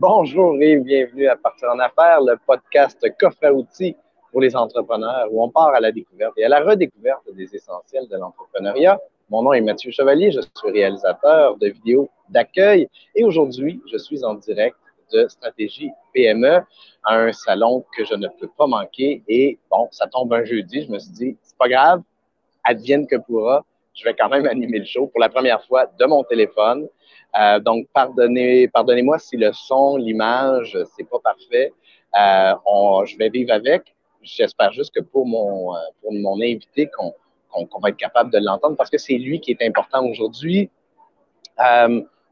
Bonjour et bienvenue à Partir en Affaires, le podcast coffre à outils pour les entrepreneurs où on part à la découverte et à la redécouverte des essentiels de l'entrepreneuriat. Mon nom est Mathieu Chevalier, je suis réalisateur de vidéos d'accueil et aujourd'hui, je suis en direct de Stratégie PME, un salon que je ne peux pas manquer. Et bon, ça tombe un jeudi, je me suis dit, c'est pas grave, advienne que pourra, je vais quand même animer le show pour la première fois de mon téléphone. Euh, donc, pardonnez, pardonnez-moi si le son, l'image, c'est pas parfait. Euh, je vais vivre avec. J'espère juste que pour mon, euh, invité, qu'on, va être capable de l'entendre parce que c'est lui qui est important aujourd'hui.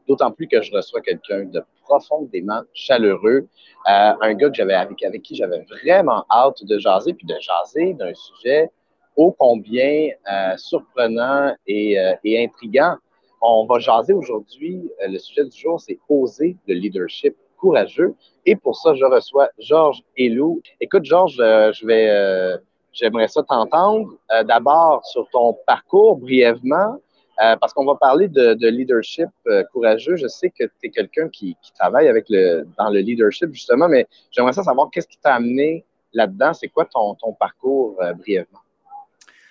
D'autant plus que je reçois quelqu'un de profondément chaleureux, un gars avec, qui j'avais vraiment hâte de jaser, puis de jaser d'un sujet ô combien surprenant et, et intriguant on va jaser aujourd'hui. Euh, le sujet du jour, c'est oser le leadership courageux. Et pour ça, je reçois Georges Elou. Écoute, Georges, euh, je vais, euh, j'aimerais ça t'entendre. D'abord sur ton parcours brièvement, parce qu'on va parler de, leadership courageux. Je sais que tu es quelqu'un qui, qui, travaille avec le, dans le leadership justement, mais j'aimerais ça savoir qu'est-ce qui t'a amené là-dedans? C'est quoi ton, ton parcours brièvement?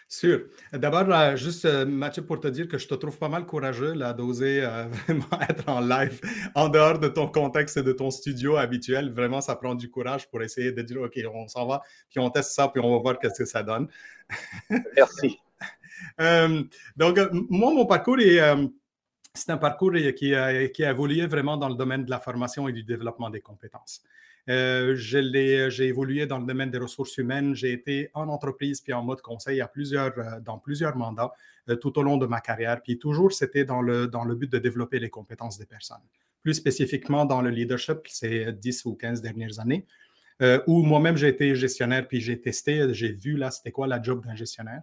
Sûr. D'abord, euh, juste, euh, Mathieu, pour te dire que je te trouve pas mal courageux là, d'oser euh, vraiment être en live en dehors de ton contexte et de ton studio habituel. Vraiment, ça prend du courage pour essayer de dire, OK, on s'en va, puis on teste ça, puis on va voir ce que ça donne. Merci. donc, moi, mon parcours est c'est un parcours qui a, qui a, évolué vraiment dans le domaine de la formation et du développement des compétences. Euh, j'ai évolué dans le domaine des ressources humaines. J'ai été en entreprise puis en mode conseil à plusieurs, euh, dans plusieurs mandats euh, tout au long de ma carrière. Puis toujours, c'était dans le, dans le but de développer les compétences des personnes. Plus spécifiquement dans le leadership, ces 10 ou 15 dernières années, où moi-même j'ai été gestionnaire puis j'ai testé, j'ai vu là, c'était quoi la job d'un gestionnaire.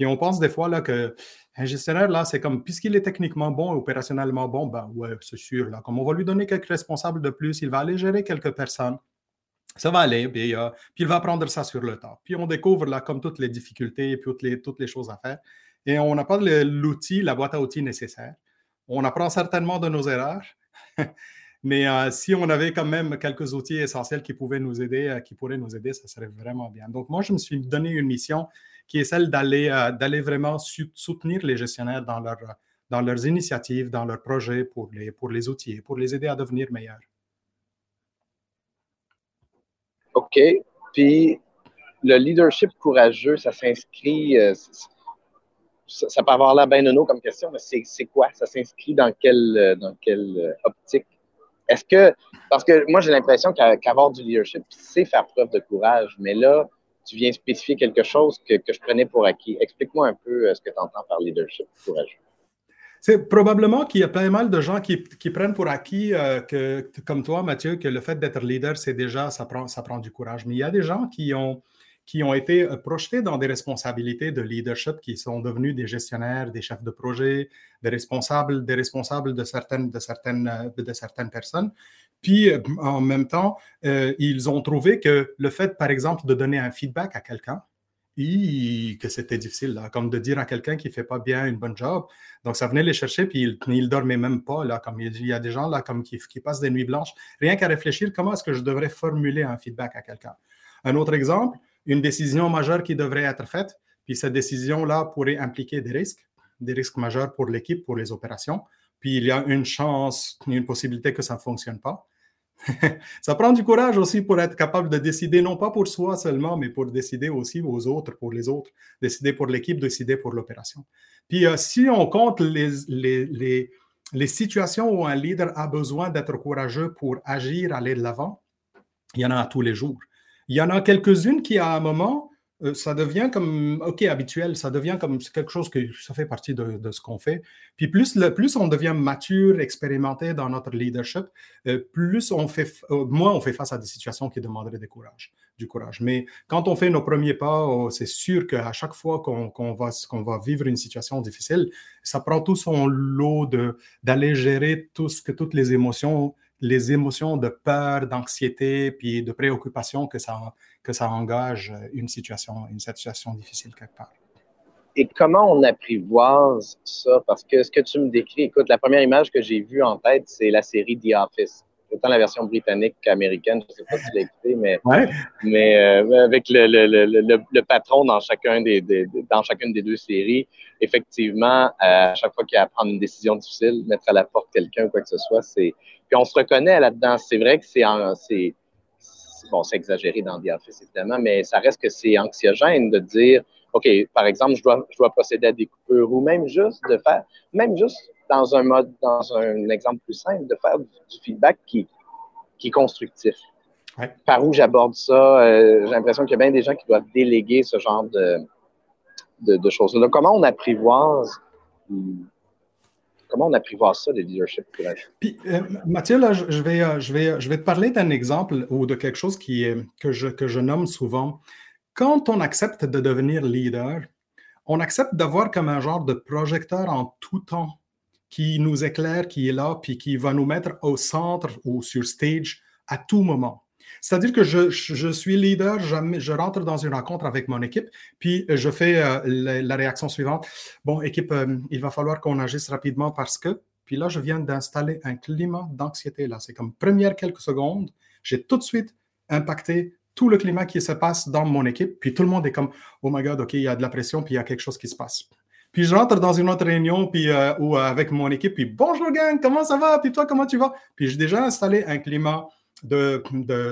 Puis on pense des fois là que un gestionnaire là, c'est comme puisqu'il est techniquement bon, opérationnellement bon, ben ouais, c'est sûr là, comme on va lui donner quelques responsables de plus, il va aller gérer quelques personnes. Ça va aller, puis, puis il va prendre ça sur le temps. Puis on découvre là comme toutes les difficultés et puis toutes les, toutes les choses à faire. Et on n'a pas l'outil, la boîte à outils nécessaire. On apprend certainement de nos erreurs. Mais euh, si on avait quand même quelques outils essentiels qui pouvaient nous aider, euh, qui pourraient nous aider, ça serait vraiment bien. Donc, moi, je me suis donné une mission qui est celle d'aller euh, d'aller vraiment soutenir les gestionnaires dans, leur, dans leurs initiatives, dans leurs projets pour les, pour les outils, pour les aider à devenir meilleurs. OK. Puis le leadership courageux, ça s'inscrit, euh, ça, peut avoir l'air bien nono comme question, mais c'est quoi? Ça s'inscrit dans quelle, euh, dans quelle optique? Est-ce que, parce que moi j'ai l'impression qu'avoir du leadership, c'est faire preuve de courage, mais là, tu viens spécifier quelque chose que, que je prenais pour acquis. Explique-moi un peu euh, ce que tu entends par leadership courageux. C'est probablement qu'il y a pas mal de gens qui, qui prennent pour acquis, euh, que, comme toi, Mathieu, que le fait d'être leader, c'est déjà, ça prend, ça prend du courage. Mais il y a des gens qui ont, qui ont été euh, projetés dans des responsabilités de leadership, qui sont devenus des gestionnaires, des chefs de projet, des responsables, des responsables de certaines, de certaines, de certaines personnes. Puis, euh, en même temps, euh, ils ont trouvé que le fait, par exemple, de donner un feedback à quelqu'un, que c'était difficile, comme de dire à quelqu'un qui ne fait pas bien une bonne job. Donc, ça venait les chercher, puis ils ne dormaient même pas. Là, comme il y a des gens là, comme qui, qui passent des nuits blanches, rien qu'à réfléchir comment est-ce que je devrais formuler un feedback à quelqu'un? Un autre exemple, une décision majeure qui devrait être faite, puis cette décision-là pourrait impliquer des risques, des risques majeurs pour l'équipe, pour les opérations. Puis il y a une chance, une possibilité que ça ne fonctionne pas. ça prend du courage aussi pour être capable de décider, non pas pour soi seulement, mais pour décider aussi aux autres, pour les autres, décider pour l'équipe, décider pour l'opération. Puis euh, si on compte les, situations où un leader a besoin d'être courageux pour agir, aller de l'avant, il y en a tous les jours. Il y en a quelques-unes qui, à un moment, ça devient comme, OK, habituel, ça devient comme quelque chose que ça fait partie de, ce qu'on fait. Puis plus, le, plus on devient mature, expérimenté dans notre leadership, euh, plus on fait, euh, moins on fait face à des situations qui demanderaient du courage. Du courage. Mais quand on fait nos premiers pas, oh, c'est sûr qu'à chaque fois qu'on va, qu'on va vivre une situation difficile, ça prend tout son lot d'aller gérer tout ce que, toutes les émotions les émotions de peur, d'anxiété, puis de préoccupation que ça, que ça engage une situation, une situation difficile quelque part. Et comment on apprivoise ça? Parce que ce que tu me décris, écoute, la première image que j'ai vue en tête, c'est la série The Office. Autant la version britannique qu'américaine. Je ne sais pas si tu l'as écouté, mais, mais euh, avec le, le, le, le, patron dans, chacun des, dans chacune des deux séries, effectivement, euh, à chaque fois qu'il y a à prendre une décision difficile, mettre à la porte quelqu'un ou quoi que ce soit, c'est. Puis on se reconnaît là-dedans. C'est vrai que c'est. Bon, c'est exagéré dans The Office, évidemment, mais ça reste que c'est anxiogène de dire OK, par exemple, je dois, je dois procéder à des coupures ou même juste de faire, même juste dans un mode, dans un exemple plus simple, de faire du, feedback qui, qui est constructif. Par où j'aborde ça, euh, j'ai l'impression qu'il y a bien des gens qui doivent déléguer ce genre de, de, choses. Donc, comment on apprivoise comment on apprivoise ça, le leadership Puis, euh, Mathieu, là, je vais, euh, je, vais, je vais te parler d'un exemple ou de quelque chose qui est, que, je, que je nomme souvent. Quand on accepte de devenir leader, on accepte d'avoir comme un genre de projecteur en tout temps qui nous éclaire, qui est là, puis qui va nous mettre au centre ou sur stage à tout moment. C'est-à-dire que je, je, suis leader, je, rentre dans une rencontre avec mon équipe, puis je fais euh, la, réaction suivante. Bon, équipe, euh, il va falloir qu'on agisse rapidement parce que, puis là, je viens d'installer un climat d'anxiété. Là, c'est comme première quelques secondes, j'ai tout de suite impacté tout le climat qui se passe dans mon équipe, puis tout le monde est comme, oh my God, OK, il y a de la pression, puis il y a quelque chose qui se passe. Puis je rentre dans une autre réunion puis, euh, ou euh, avec mon équipe, puis bonjour gang, comment ça va? Puis toi, comment tu vas? Puis j'ai déjà installé un climat de,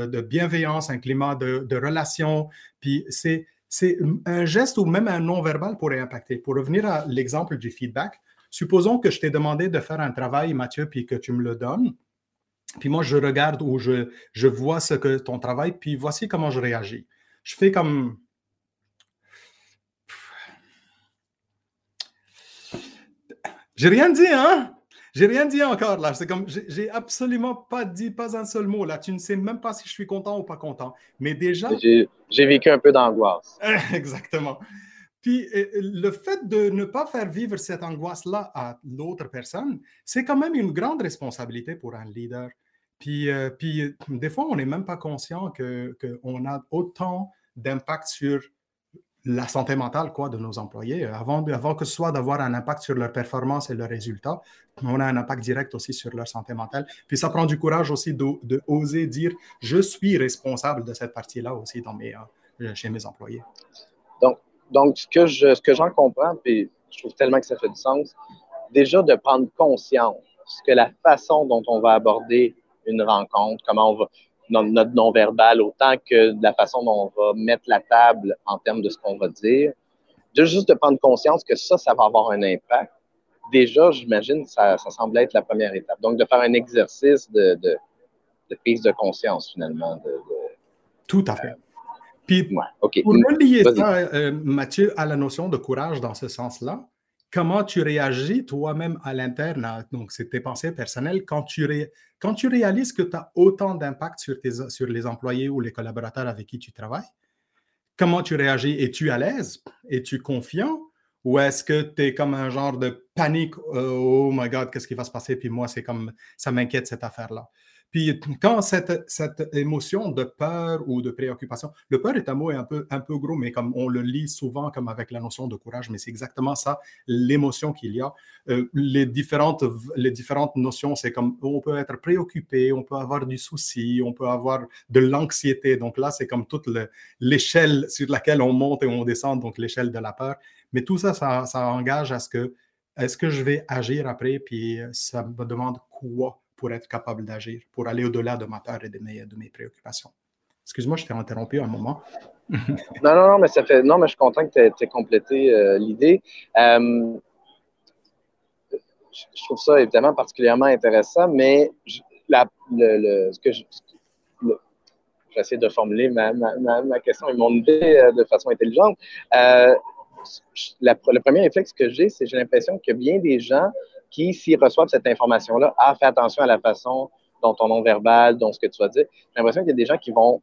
de, bienveillance, un climat de, de relation. Puis c'est, c'est un geste ou même un non-verbal pourrait impacter. Pour revenir à l'exemple du feedback, supposons que je t'ai demandé de faire un travail, Mathieu, puis que tu me le donnes. Puis moi, je regarde ou je, je vois ce que ton travail, puis voici comment je réagis. Je fais comme J'ai rien dit, hein? J'ai rien dit encore là. C'est comme, j'ai absolument pas dit pas un seul mot là. Tu ne sais même pas si je suis content ou pas content. Mais déjà. J'ai vécu un peu d'angoisse. Exactement. Puis le fait de ne pas faire vivre cette angoisse-là à l'autre personne, c'est quand même une grande responsabilité pour un leader. Puis, euh, puis des fois, on n'est même pas conscient qu'on a autant d'impact sur la santé mentale quoi, de nos employés. Avant, avant que ce soit d'avoir un impact sur leur performance et leurs résultats, on a un impact direct aussi sur leur santé mentale. Puis ça prend du courage aussi de, oser dire je suis responsable de cette partie-là aussi dans mes, euh, chez mes employés. Donc, donc ce que, je, j'en comprends, puis je trouve tellement que ça fait du sens, déjà de prendre conscience que la façon dont on va aborder une rencontre, comment on va, notre non-verbal autant que de la façon dont on va mettre la table en termes de ce qu'on va dire. De juste de prendre conscience que ça, ça va avoir un impact. Déjà, j'imagine, ça, ça semble être la première étape. Donc, de faire un exercice de, de, prise de conscience, finalement. Tout à fait. Puis, pour relier ça, euh, Mathieu, à la notion de courage dans ce sens-là, comment tu réagis toi-même à l'interne, donc c'est tes pensées personnelles, quand tu, quand tu réalises que tu as autant d'impact sur, les employés ou les collaborateurs avec qui tu travailles, comment tu réagis? Es-tu à l'aise? Es-tu confiant? Ou est-ce que tu es comme un genre de panique? Oh my God, qu'est-ce qui va se passer? Puis moi, c'est comme ça m'inquiète cette affaire-là. Puis quand cette, cette, émotion de peur ou de préoccupation, le peur est un mot un peu, un peu gros, mais comme on le lit souvent comme avec la notion de courage, mais c'est exactement ça, l'émotion qu'il y a. Euh, les, différentes, les différentes notions, c'est comme on peut être préoccupé, on peut avoir du souci, on peut avoir de l'anxiété. Donc là, c'est comme toute l'échelle sur laquelle on monte et on descend, donc l'échelle de la peur. Mais tout ça, ça, ça engage à ce que, est-ce que je vais agir après, puis ça me demande quoi? Pour être capable d'agir, pour aller au-delà de ma peur et de mes, préoccupations. Excuse-moi, je t'ai interrompu un moment. non, non, non, mais ça fait. Non, mais je suis content que tu aies, complété euh, l'idée. Euh, je trouve ça évidemment particulièrement intéressant, mais la, le, ce que je, j'essaie de formuler ma, ma, ma, question et mon idée euh, de façon intelligente. le premier réflexe que j'ai, c'est j'ai l'impression que bien des gens qui, s'ils reçoivent cette information-là, ah, fais attention à la façon dont ton nom verbal, dont ce que tu vas dire. J'ai l'impression qu'il y a des gens qui vont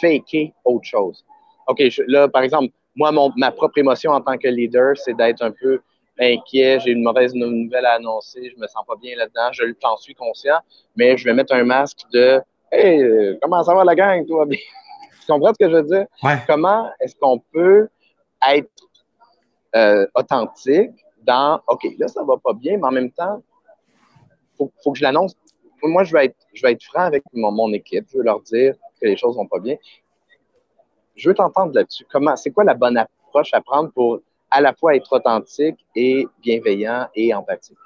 faker autre chose. OK, là, par exemple, moi, mon, ma propre émotion en tant que leader, c'est d'être un peu inquiet, j'ai une mauvaise nouvelle à annoncer, je me sens pas bien là-dedans, je t'en suis conscient, mais je vais mettre un masque de Hey, comment ça va la gang, toi? tu comprends ce que je veux dire? Comment est-ce qu'on peut être euh, authentique dans OK, là, ça va pas bien, mais en même temps, il faut, que je l'annonce. moi, je vais être, je vais être franc avec mon, mon équipe. Je veux leur dire que les choses vont pas bien. Je veux t'entendre là-dessus. Comment, c'est quoi la bonne approche à prendre pour à la fois être authentique et bienveillant et empathique?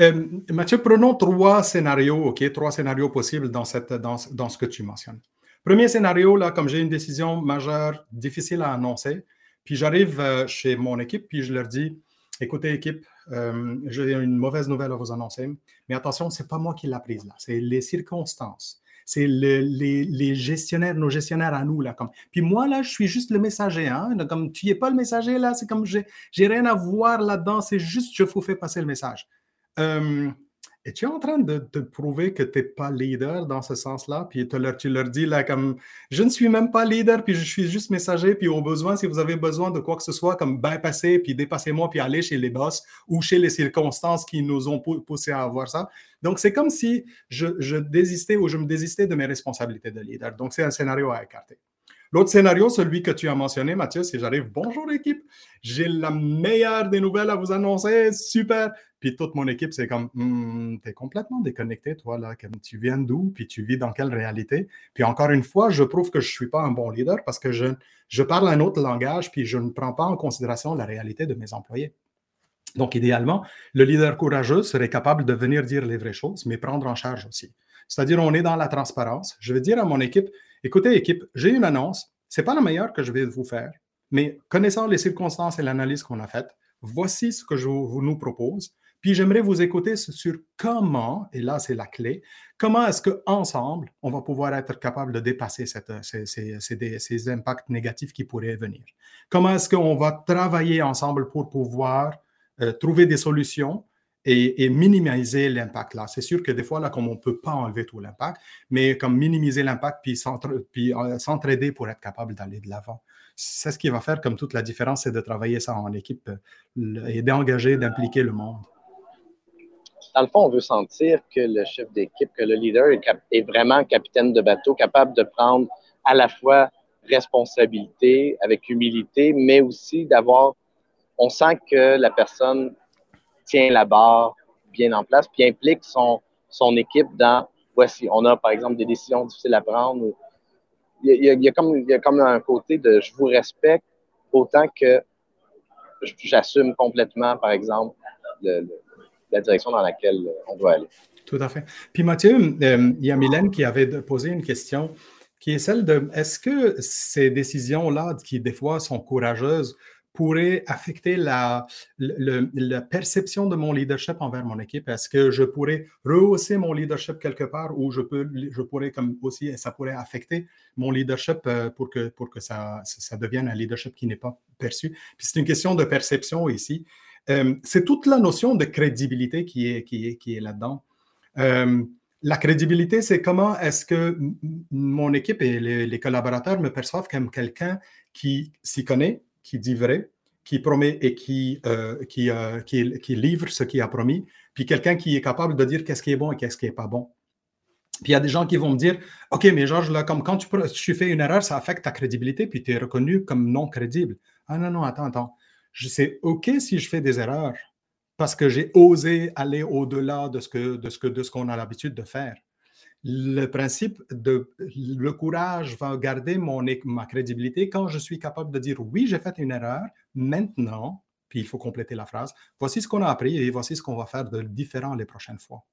Euh, Mathieu, prenons trois scénarios, OK? Trois scénarios possibles dans, cette, dans, dans ce que tu mentionnes. Premier scénario, là, comme j'ai une décision majeure, difficile à annoncer, puis j'arrive euh, chez mon équipe, puis je leur dis écoutez, équipe, euh, j'ai une mauvaise nouvelle à vous annoncer, mais attention, ce n'est pas moi qui l'ai prise là, c'est les circonstances. C'est les, gestionnaires, nos gestionnaires à nous. Là, comme. Puis moi, là, je suis juste le messager. Hein? Comme tu n'es pas le messager, là, c'est comme j'ai rien à voir là-dedans, c'est juste je vous fais passer le message. Euh, et tu es en train de te prouver que tu n'es pas leader dans ce sens-là, puis tu leur, tu leur dis là comme je ne suis même pas leader, puis je suis juste messager, puis au besoin, si vous avez besoin de quoi que ce soit, comme bypasser, puis dépasser-moi, puis aller chez les boss ou chez les circonstances qui nous ont poussé à avoir ça. Donc, c'est comme si je désistais ou je me désistais de mes responsabilités de leader. Donc, c'est un scénario à écarter. L'autre scénario, celui que tu as mentionné, Mathieu, c'est j'arrive, bonjour équipe, j'ai la meilleure des nouvelles à vous annoncer, super. Puis toute mon équipe, c'est comme, hmm, tu es complètement déconnecté, toi, là, tu viens d'où, puis tu vis dans quelle réalité. Puis encore une fois, je prouve que je ne suis pas un bon leader parce que je, je parle un autre langage, puis je ne prends pas en considération la réalité de mes employés. Donc, idéalement, le leader courageux serait capable de venir dire les vraies choses, mais prendre en charge aussi. C'est-à-dire, on est dans la transparence. Je vais dire à mon équipe, écoutez, équipe, j'ai une annonce, ce n'est pas la meilleure que je vais vous faire, mais connaissant les circonstances et l'analyse qu'on a faite, voici ce que je vous nous propose. Puis j'aimerais vous écouter sur comment, et là c'est la clé, comment est-ce qu'ensemble, on va pouvoir être capable de dépasser ces, ces, impacts négatifs qui pourraient venir? Comment est-ce qu'on va travailler ensemble pour pouvoir euh, trouver des solutions? Et, minimiser l'impact là. C'est sûr que des fois, là, comme on ne peut pas enlever tout l'impact, mais comme minimiser l'impact puis euh, s'entraider pour être capable d'aller de l'avant. C'est ce qui va faire comme toute la différence, c'est de travailler ça en équipe et d'engager, d'impliquer le monde. Dans le fond, on veut sentir que le chef d'équipe, que le leader est, est vraiment capitaine de bateau, capable de prendre à la fois responsabilité avec humilité, mais aussi d'avoir, on sent que la personne tient la barre bien en place, puis implique son, son équipe dans voici, on a par exemple des décisions difficiles à prendre. il, y a, comme, il y a comme un côté de je vous respecte autant que j'assume complètement, par exemple, la direction dans laquelle on doit aller. Tout à fait. Puis Mathieu, euh, il y a Mylène qui avait posé une question qui est celle de est-ce que ces décisions-là, qui des fois sont courageuses, pourrait affecter la, la, perception de mon leadership envers mon équipe? Est-ce que je pourrais rehausser mon leadership quelque part ou je, peux, je pourrais comme aussi, ça pourrait affecter mon leadership euh, pour que, pour que ça, ça devienne un leadership qui n'est pas perçu? Puis c'est une question de perception ici. Euh, c'est toute la notion de crédibilité qui est, qui est, qui est là-dedans. Euh, la crédibilité, c'est comment est-ce que mon équipe et les, les collaborateurs me perçoivent comme quelqu'un qui s'y connaît, qui dit vrai, qui promet et qui, euh, euh, qui, livre ce qu'il a promis, puis quelqu'un qui est capable de dire qu'est-ce qui est bon et qu'est-ce qui n'est pas bon. Puis il y a des gens qui vont me dire OK, mais Georges, là, comme quand tu, fais une erreur, ça affecte ta crédibilité, puis tu es reconnu comme non crédible. Ah non, non, attends, attends. Sais OK si je fais des erreurs parce que j'ai osé aller au-delà de ce que de ce qu'on a l'habitude de faire le principe de le courage va garder mon, ma crédibilité quand je suis capable de dire oui, j'ai fait une erreur, maintenant, puis il faut compléter la phrase, voici ce qu'on a appris et voici ce qu'on va faire de différent les prochaines fois.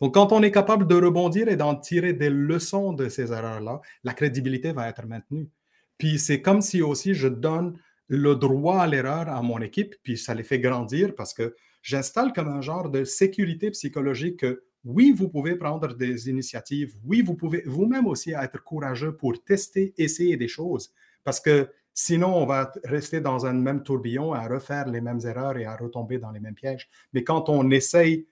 Donc, quand on est capable de rebondir et d'en tirer des leçons de ces erreurs-là, la crédibilité va être maintenue. Puis c'est comme si aussi je donne le droit à l'erreur à mon équipe, puis ça les fait grandir parce que j'installe comme un genre de sécurité psychologique que oui, vous pouvez prendre des initiatives. Oui, vous pouvez vous-même aussi être courageux pour tester, essayer des choses. Parce que sinon, on va rester dans un même tourbillon à refaire les mêmes erreurs et à retomber dans les mêmes pièges. Mais quand on essaye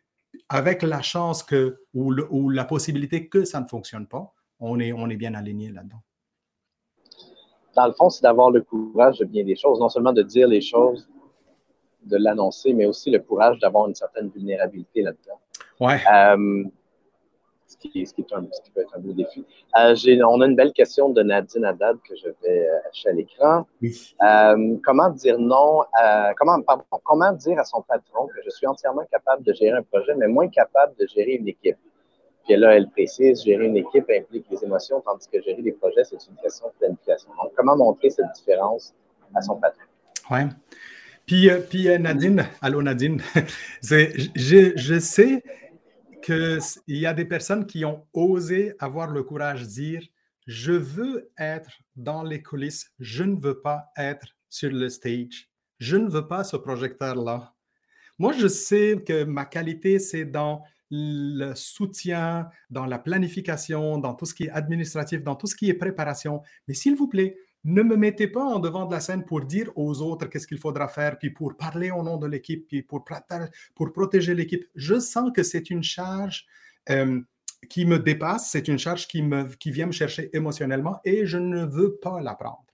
avec la chance que, ou, la possibilité que ça ne fonctionne pas, on est, on est bien aligné là-dedans. Dans le fond, c'est d'avoir le courage de bien des choses, non seulement de dire les choses, de l'annoncer, mais aussi le courage d'avoir une certaine vulnérabilité là-dedans. Ouais. Euh, ce, qui, ce, qui est un, ce, qui, peut être un beau défi. Euh, on a une belle question de Nadine Haddad que je vais euh, afficher à l'écran. Oui. Comment dire non, à, comment, pardon, comment dire à son patron que je suis entièrement capable de gérer un projet, mais moins capable de gérer une équipe? Puis là, elle précise, gérer une équipe implique les émotions, tandis que gérer des projets, c'est une question de planification. Donc, comment montrer cette différence à son patron? Oui. Puis, euh, puis euh, Nadine, allô Nadine, je, je, sais qu'il y a des personnes qui ont osé avoir le courage de dire je veux être dans les coulisses, je ne veux pas être sur le stage, je ne veux pas ce projecteur-là. Moi, je sais que ma qualité, c'est dans le soutien, dans la planification, dans tout ce qui est administratif, dans tout ce qui est préparation. Mais s'il vous plaît, ne me mettez pas en devant de la scène pour dire aux autres qu'est-ce qu'il faudra faire, puis pour parler au nom de l'équipe, puis pour, pour protéger l'équipe. Je sens que c'est une charge euh, qui me dépasse, c'est une charge qui, me, qui vient me chercher émotionnellement et je ne veux pas la prendre.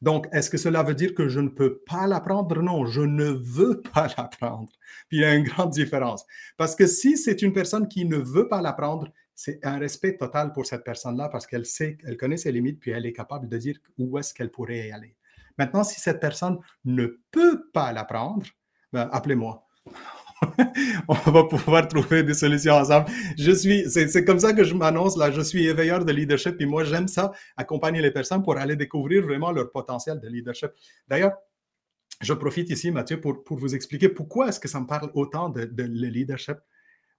Donc, est-ce que cela veut dire que je ne peux pas l'apprendre? Non, je ne veux pas l'apprendre. Puis il y a une grande différence. Parce que si c'est une personne qui ne veut pas l'apprendre, c'est un respect total pour cette personne-là parce qu'elle sait, elle connaît ses limites, puis elle est capable de dire où est-ce qu'elle pourrait y aller. Maintenant, si cette personne ne peut pas l'apprendre, ben, appelez-moi. on va pouvoir trouver des solutions ensemble. Je suis, c'est comme ça que je m'annonce là. Je suis éveilleur de leadership et moi j'aime ça, accompagner les personnes pour aller découvrir vraiment leur potentiel de leadership. D'ailleurs, je profite ici, Mathieu, pour, vous expliquer pourquoi est-ce que ça me parle autant de, de le leadership.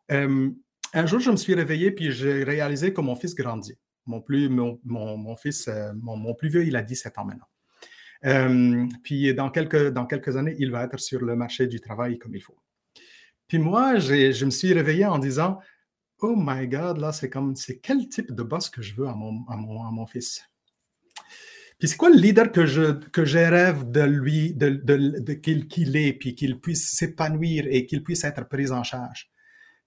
Euh, un jour, je me suis réveillé puis j'ai réalisé que mon fils grandit. Mon, plus, mon, mon, fils, euh, mon, plus vieux, il a 17 ans maintenant. Euh, puis dans quelques, dans quelques années, il va être sur le marché du travail comme il faut. Puis moi, je me suis réveillé en disant, oh my God, là, c'est comme, c'est quel type de boss que je veux à mon, à mon, à mon fils? Puis c'est quoi le leader que je, que je rêve de lui, de, de, qu'il, est, puis qu'il puisse s'épanouir et qu'il puisse être pris en charge?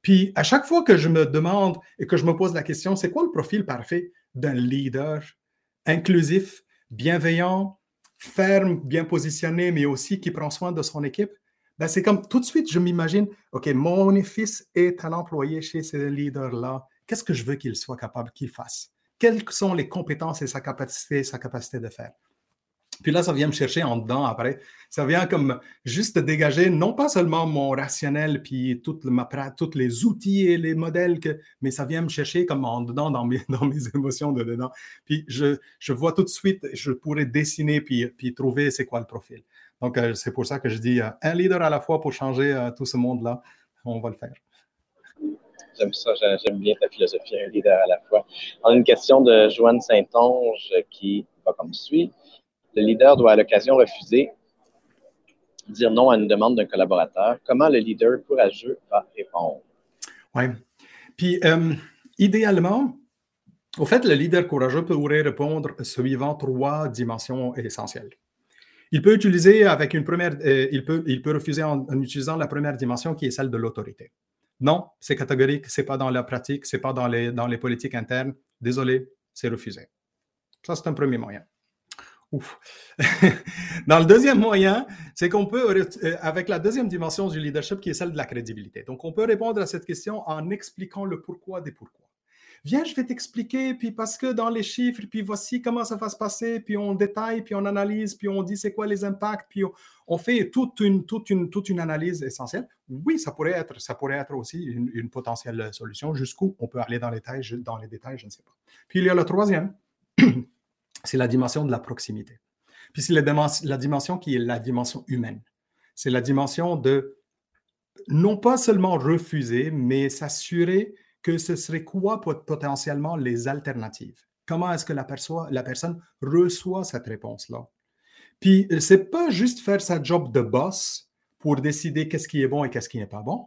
Puis à chaque fois que je me demande et que je me pose la question, c'est quoi le profil parfait d'un leader inclusif, bienveillant, ferme, bien positionné, mais aussi qui prend soin de son équipe? Ben, c'est comme tout de suite, je m'imagine, OK, mon fils est un employé chez ce leader-là. Qu'est-ce que je veux qu'il soit capable qu'il fasse? Quelles sont les compétences et sa capacité, sa capacité de faire? Puis là, ça vient me chercher en dedans après. Ça vient comme juste dégager non pas seulement mon rationnel, puis tous les outils et les modèles, mais ça vient me chercher comme en dedans dans mes, émotions de dedans. Puis je, je vois tout de suite, je pourrais dessiner puis, puis trouver c'est quoi le profil. Donc, euh, c'est pour ça que je dis euh, un leader à la fois pour changer euh, tout ce monde-là. On va le faire. J'aime ça, j'aime bien ta philosophie, un leader à la fois. On a une question de Joanne Saint-Onge qui va comme suit. Le leader doit à l'occasion refuser, dire non à une demande d'un collaborateur. Comment le leader courageux va répondre? Oui. Puis, idéalement, au fait, le leader courageux pourrait répondre suivant trois dimensions essentielles. Il peut utiliser avec une première, euh, il, peut, il peut refuser en, utilisant la première dimension qui est celle de l'autorité. Non, c'est catégorique, c'est pas dans la pratique, c'est pas dans les, dans les politiques internes. Désolé, c'est refusé. Ça, c'est un premier moyen. Ouf. dans le deuxième moyen, c'est qu'on peut, euh, avec la deuxième dimension du leadership qui est celle de la crédibilité. Donc, on peut répondre à cette question en expliquant le pourquoi des pourquoi viens, je vais t'expliquer, puis parce que dans les chiffres, puis voici comment ça va se passer, puis on détaille, puis on analyse, puis on dit c'est quoi les impacts, puis on, fait toute une, toute, une, toute une analyse essentielle. Oui, ça pourrait être, ça pourrait être aussi une, potentielle solution. Jusqu'où on peut aller dans les, détails, dans les détails, je ne sais pas. Puis il y a le troisième, c'est la dimension de la proximité. Puis c'est la, dimension qui est la dimension humaine. C'est la dimension de non pas seulement refuser, mais s'assurer que ce serait quoi potentiellement les alternatives? Comment est-ce que la, la personne reçoit cette réponse-là? Puis, euh, c'est pas juste faire sa job de boss pour décider qu'est-ce qui est bon et qu'est-ce qui n'est pas bon,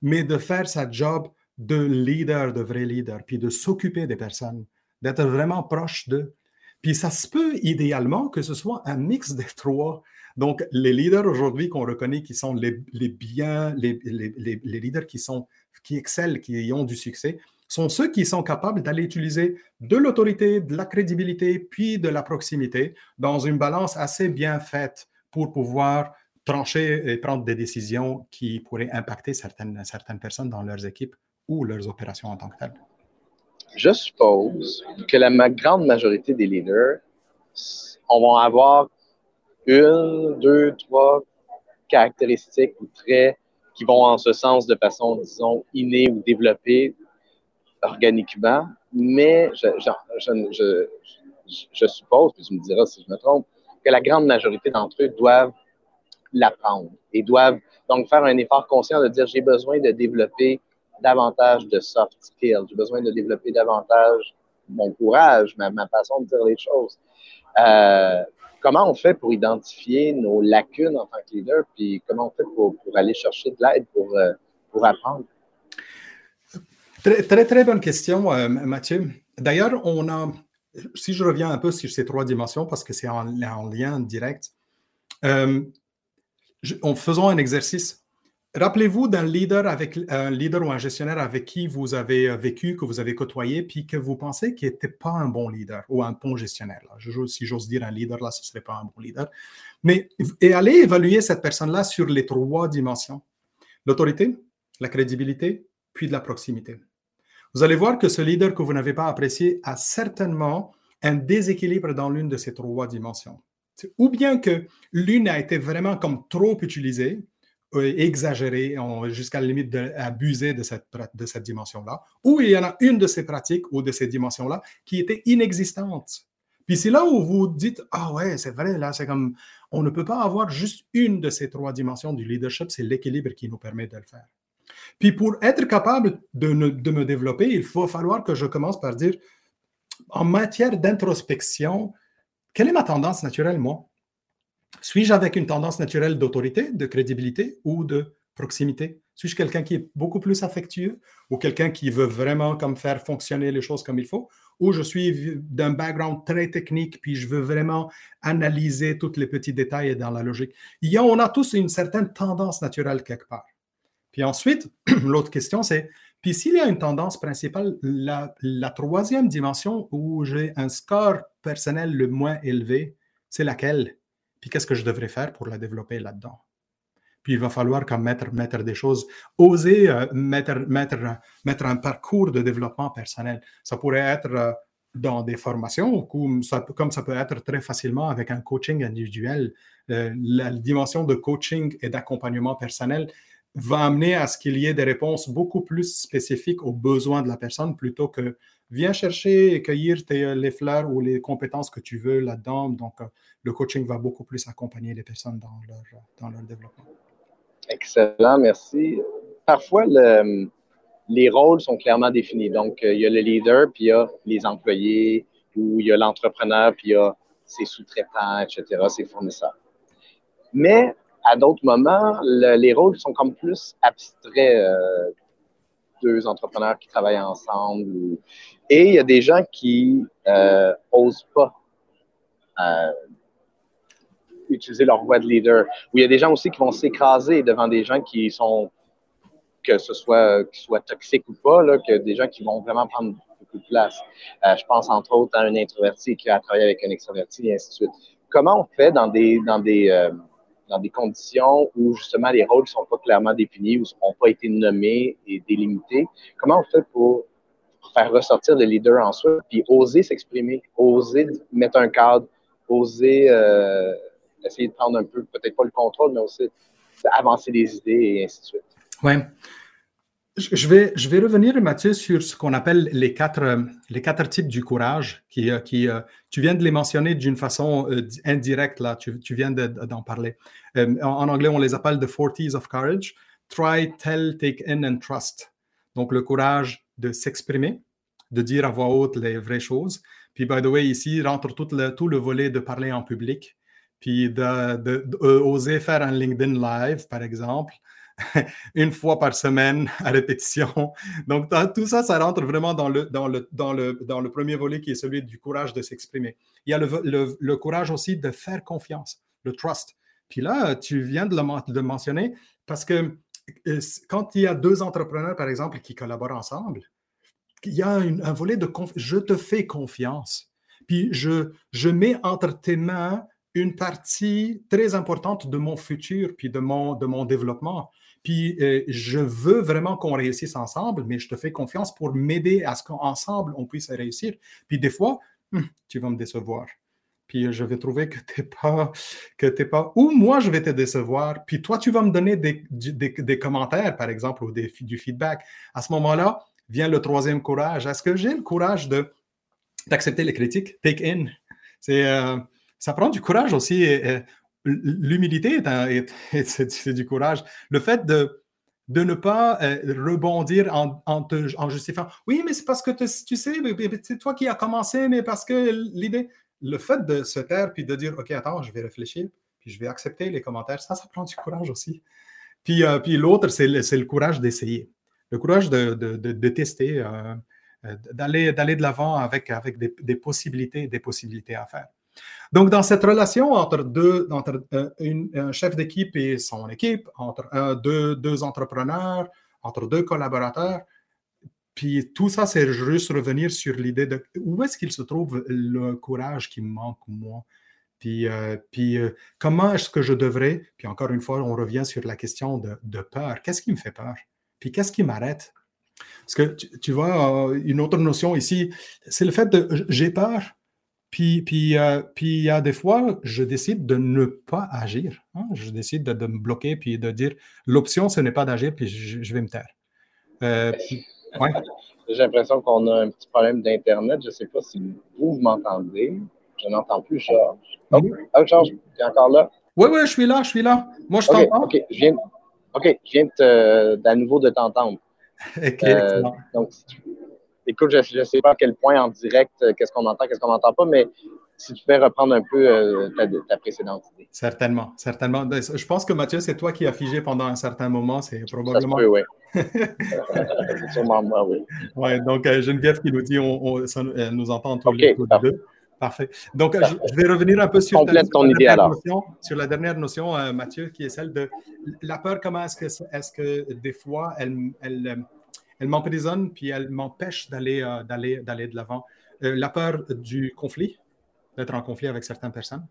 mais de faire sa job de leader, de vrai leader, puis de s'occuper des personnes, d'être vraiment proche d'eux. Puis ça se peut idéalement que ce soit un mix des trois. Donc, les leaders aujourd'hui qu'on reconnaît qui sont les, les biens, les, les, les, leaders qui sont qui excellent, qui ont du succès, sont ceux qui sont capables d'aller utiliser de l'autorité, de la crédibilité, puis de la proximité dans une balance assez bien faite pour pouvoir trancher et prendre des décisions qui pourraient impacter certaines, certaines personnes dans leurs équipes ou leurs opérations en tant que telles. Je suppose que la grande majorité des leaders on va avoir une, deux, trois caractéristiques ou traits qui vont en ce sens de façon, disons, innée ou développée organiquement, mais je, je, suppose, puis tu me diras si je me trompe, que la grande majorité d'entre eux doivent l'apprendre et doivent donc faire un effort conscient de dire j'ai besoin de développer davantage de soft skills, j'ai besoin de développer davantage mon courage, ma, façon de dire les choses. Euh, comment on fait pour identifier nos lacunes en tant que leader, puis comment on fait pour, aller chercher de l'aide pour, euh, pour apprendre? Très, très, bonne question, euh, Mathieu. D'ailleurs, on a, si je reviens un peu sur ces trois dimensions, parce que c'est en, lien direct, euh, en faisant un exercice, rappelez-vous d'un leader avec un leader ou un gestionnaire avec qui vous avez vécu, que vous avez côtoyé, puis que vous pensez qu'il n'était pas un bon leader ou un bon gestionnaire. Je, si j'ose dire un leader, là, ce ne serait pas un bon leader. Mais et allez évaluer cette personne-là sur les trois dimensions l'autorité, la crédibilité, puis de la proximité vous allez voir que ce leader que vous n'avez pas apprécié a certainement un déséquilibre dans l'une de ces trois dimensions. Ou bien que l'une a été vraiment comme trop utilisée, euh, exagérée, jusqu'à la limite d'abuser de cette, de cette dimension-là, ou il y en a une de ces pratiques ou de ces dimensions-là qui était inexistante. Puis c'est là où vous dites, ah ouais, c'est vrai, là, c'est comme, on ne peut pas avoir juste une de ces trois dimensions du leadership, c'est l'équilibre qui nous permet de le faire. Puis pour être capable de, me développer, il faut falloir que je commence par dire, en matière d'introspection, quelle est ma tendance naturelle, moi? Suis-je avec une tendance naturelle d'autorité, de crédibilité ou de proximité? Suis-je quelqu'un qui est beaucoup plus affectueux ou quelqu'un qui veut vraiment faire fonctionner les choses comme il faut? Ou je suis d'un background très technique, puis je veux vraiment analyser tous les petits détails dans la logique? A, on a tous une certaine tendance naturelle quelque part. Puis ensuite, l'autre question, c'est, puis s'il y a une tendance principale, la, troisième dimension où j'ai un score personnel le moins élevé, c'est laquelle? Puis qu'est-ce que je devrais faire pour la développer là-dedans? Puis il va falloir comme mettre, mettre des choses, oser euh, mettre, mettre, mettre un parcours de développement personnel. Ça pourrait être euh, dans des formations, comme ça, comme ça peut être très facilement avec un coaching individuel. Euh, la dimension de coaching et d'accompagnement personnel, va amener à ce qu'il y ait des réponses beaucoup plus spécifiques aux besoins de la personne plutôt que viens chercher et cueillir les fleurs ou les compétences que tu veux là-dedans. Donc, euh, le coaching va beaucoup plus accompagner les personnes dans leur, dans leur développement. Excellent, merci. Parfois, les rôles sont clairement définis. Donc, euh, il y a le leader, puis il y a les employés, ou il y a l'entrepreneur, puis il y a ses sous-traitants, etc., ses fournisseurs. Mais à d'autres moments, les rôles sont comme plus abstraits. Euh, deux entrepreneurs qui travaillent ensemble. Et il y a des gens qui euh, pas euh, utiliser leur voix de leader. Ou il y a des gens aussi qui vont s'écraser devant des gens qui sont, que ce soit, qui soient toxiques ou pas, là, que des gens qui vont vraiment prendre beaucoup de place. je pense entre autres à un introverti qui a travaillé avec un extraverti et ainsi de suite. Comment on fait dans des, dans des, dans des conditions où justement les rôles ne sont pas clairement définis ou n'ont pas été nommés et délimités. Comment on fait pour faire ressortir le leader en soi, puis oser s'exprimer, oser mettre un cadre, oser euh, essayer de prendre un peu, peut-être pas le contrôle, mais aussi avancer des idées et ainsi de suite? Oui. Je vais, revenir, Mathieu, sur ce qu'on appelle les quatre, quatre types du courage. Qui, euh, euh, tu viens de les mentionner d'une façon euh, indirecte, là, tu, viens d'en parler. en, anglais, on les appelle the four T's of courage. Try, tell, take in and trust. Donc, le courage de s'exprimer, de dire à voix haute les vraies choses. Puis, by the way, ici rentre tout le, volet de parler en public, puis d'oser faire un LinkedIn Live, par exemple, une fois par semaine à répétition. Donc, tout ça, ça rentre vraiment dans le, dans le, dans le, dans le premier volet qui est celui du courage de s'exprimer. Il y a le, le, courage aussi de faire confiance, le trust. Puis là, tu viens de le, mentionner parce que euh, quand il y a deux entrepreneurs, par exemple, qui collaborent ensemble, il y a un volet de je te fais confiance. Puis je, je mets entre tes mains une partie très importante de mon futur, puis de mon, de mon développement. Puis euh, je veux vraiment qu'on réussisse ensemble, mais je te fais confiance pour m'aider à ce qu'ensemble on puisse réussir. Puis des fois, hum, tu vas me décevoir. Puis je vais trouver que tu n'es pas, que t'es pas, ou moi je vais te décevoir. Puis toi, tu vas me donner des, des, commentaires, par exemple, ou des, du feedback. À ce moment-là, vient le troisième courage. Est-ce que j'ai le courage de d'accepter les critiques, take in C'est ça prend du courage aussi. L'humilité c'est du courage. Le fait de de ne pas euh, rebondir en, en, justifiant Oui, mais c'est parce que tu sais, c'est toi qui as commencé, mais parce que l'idée, le fait de se taire puis de dire OK, attends, je vais réfléchir, puis je vais accepter les commentaires, ça, ça prend du courage aussi. Puis, euh, puis l'autre, c'est le, courage d'essayer, le courage de, de, tester, euh, d'aller de l'avant avec, avec des, des possibilités, des possibilités à faire. Donc, dans cette relation entre, deux, entre euh, un chef d'équipe et son équipe, entre deux, entrepreneurs, entre deux collaborateurs, puis tout ça, c'est juste revenir sur l'idée de où est-ce qu'il se trouve le courage qui me manque, moi? Puis, euh, puis euh, comment est-ce que je devrais, puis encore une fois, on revient sur la question de, peur. Qu'est-ce qui me fait peur? Puis qu'est-ce qui m'arrête? Parce que tu vois, une autre notion ici, c'est le fait de j'ai peur, puis, puis, euh, puis il y a des fois, je décide de ne pas agir. Hein. Je décide de, me bloquer puis de dire l'option, ce n'est pas d'agir, puis je, vais me taire. Euh, J'ai l'impression qu'on a un petit problème d'Internet. Je ne sais pas si vous, m'entendez. Je n'entends plus Georges. Oh, oh Georges, tu es encore là? Oui, oui, je suis là, je suis là. Moi, je t'entends. OK, je viens, OK, je viens à nouveau de t'entendre. OK, euh, donc, écoute, je ne sais pas à quel point en direct, euh, qu'est-ce qu'on entend, qu'est-ce qu'on n'entend pas, mais si tu peux reprendre un peu euh, ta, précédente idée. Certainement, certainement. Ben, je pense que Mathieu, c'est toi qui as figé pendant un certain moment. C'est probablement. Ça oui. c'est sûrement moi, oui. Ouais, donc, euh, Geneviève qui nous dit, on, elle nous entend tous les deux. Parfait. Donc, je, vais revenir un peu sur, ta, idée, alors. Notion, sur la dernière notion, Mathieu, qui est celle de la peur. Comment est-ce que, est que des fois, elle, elle, elle m'emprisonne, puis elle m'empêche d'aller euh, de l'avant. Euh, la peur du conflit, d'être en conflit avec certaines personnes,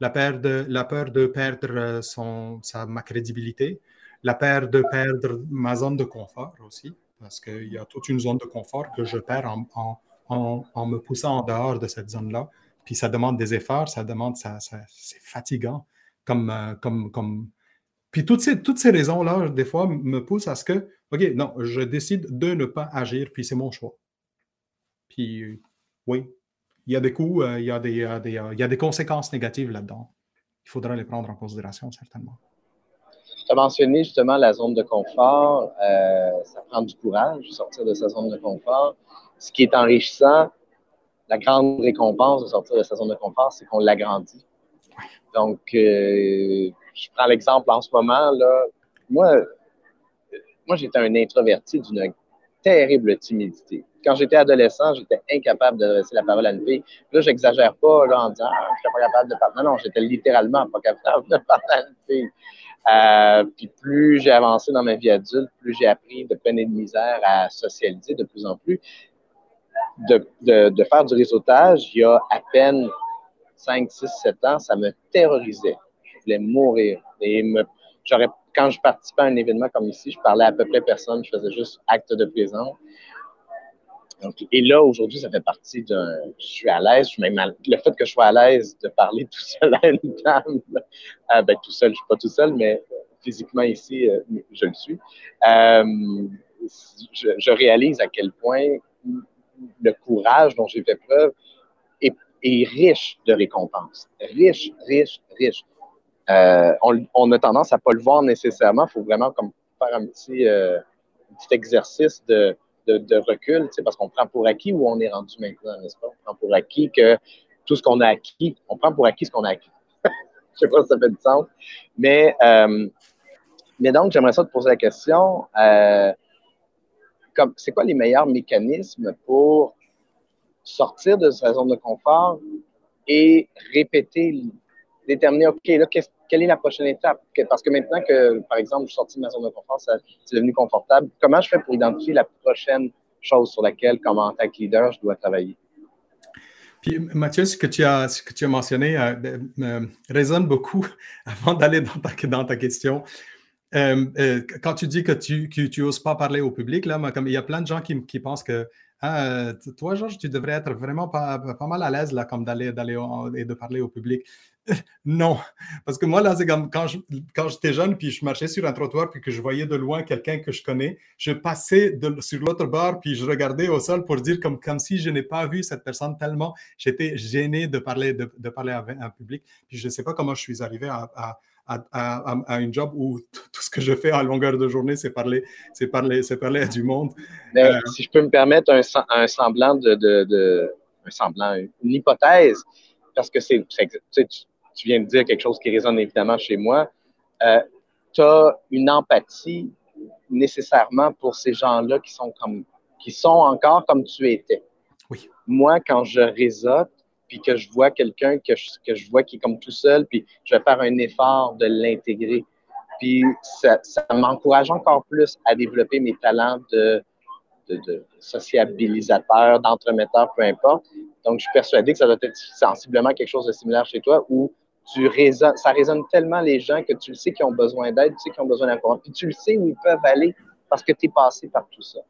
la peur de, la peur de perdre euh, son, sa, ma crédibilité, la peur de perdre ma zone de confort aussi, parce qu'il y a toute une zone de confort que je perds en, en, en, me poussant en dehors de cette zone-là. Puis ça demande des efforts, ça demande, ça, c'est fatigant comme, comme, comme, puis toutes ces, toutes ces raisons-là, des fois, me poussent à ce que, OK, non, je décide de ne pas agir, puis c'est mon choix. Puis oui, il y a des coûts, euh, il, y a des, il y a des conséquences négatives là-dedans. Il faudra les prendre en considération, certainement. Tu as mentionné justement la zone de confort. Euh, ça prend du courage, de sortir de sa zone de confort. Ce qui est enrichissant, la grande récompense de sortir de sa zone de confort, c'est qu'on l'agrandit. Donc, euh, je prends l'exemple en ce moment, là, moi, moi j'étais un introverti d'une terrible timidité. Quand j'étais adolescent, j'étais incapable d'adresser la parole à une fille. Là, j'exagère pas là, en disant ah, je suis pas capable de parler. Non, non, j'étais littéralement pas capable de parler à une fille. Euh, puis plus j'ai avancé dans ma vie adulte, plus j'ai appris de peine et de misère à socialiser de plus en plus. De, de faire du réseautage, il y a à peine 5, 6, 7 ans, ça me terrorisait voulais mourir. Et j'aurais, quand je participais à un événement comme ici, je parlais à peu près personne, je faisais juste acte de présence. et là, aujourd'hui, ça fait partie d'un. Je suis à l'aise, je Le fait que je sois à l'aise de parler tout seul à une table, euh, ben, tout seul, je ne suis pas tout seul, mais physiquement ici, euh, je le suis. Euh, je, réalise à quel point le courage dont j'ai fait preuve est, est riche de récompenses. Riche, riche, riche. Euh, on, a tendance à ne pas le voir nécessairement. Il faut vraiment comme faire un petit, euh, exercice de, de, recul, parce qu'on prend pour acquis où on est rendu maintenant, n'est-ce pas? On prend pour acquis que tout ce qu'on a acquis, on prend pour acquis ce qu'on a acquis. Je ne sais pas si ça fait du sens. Mais, euh, mais donc, j'aimerais ça te poser la question. c'est quoi les meilleurs mécanismes pour sortir de sa zone de confort et répéter, déterminer, OK, là, quelle est la prochaine étape? Parce que maintenant que, par exemple, je suis sorti de ma zone de confort, c'est devenu confortable, comment je fais pour identifier la prochaine chose sur laquelle, comme en tant que leader, je dois travailler? Puis Mathieu, ce que tu as, ce que tu as mentionné euh, me résonne beaucoup avant d'aller dans ta, dans ta question. Euh, euh, quand tu dis que tu n'oses pas parler au public, là, comme il y a plein de gens qui, qui pensent que Ah, toi, Georges, tu devrais être vraiment pas, pas mal à l'aise là, comme d'aller et de parler au public. non, parce que moi, là, c'est comme quand, quand j'étais jeune, puis je marchais sur un trottoir, puis que je voyais de loin quelqu'un que je connais, je passais sur l'autre bord, puis je regardais au sol pour dire comme, comme si je n'ai pas vu cette personne tellement j'étais gêné de parler, de, de parler à un public. Puis je ne sais pas comment je suis arrivé à, à, à, une job où tout ce que je fais à longueur de journée, c'est parler, c'est parler, c'est parler à du monde. Euh, si je peux me permettre un, un semblant de, de, de, un semblant, une hypothèse, parce que c'est, tu, tu viens de dire quelque chose qui résonne évidemment chez moi. Euh, tu as une empathie nécessairement pour ces gens-là qui sont comme qui sont encore comme tu étais. Oui. Moi, quand je réseaute, puis que je vois quelqu'un que je, que je vois qui est comme tout seul, puis je vais faire un effort de l'intégrer. Puis ça, m'encourage encore plus à développer mes talents de, sociabilisateur, d'entremetteur, peu importe. Donc, je suis persuadé que ça doit être sensiblement quelque chose de similaire chez toi où ça résonne tellement les gens que tu le sais qu'ils ont besoin d'aide, tu sais qu'ils ont besoin d'accompagnement, puis tu le sais où ils peuvent aller parce que tu es passé par tout ça.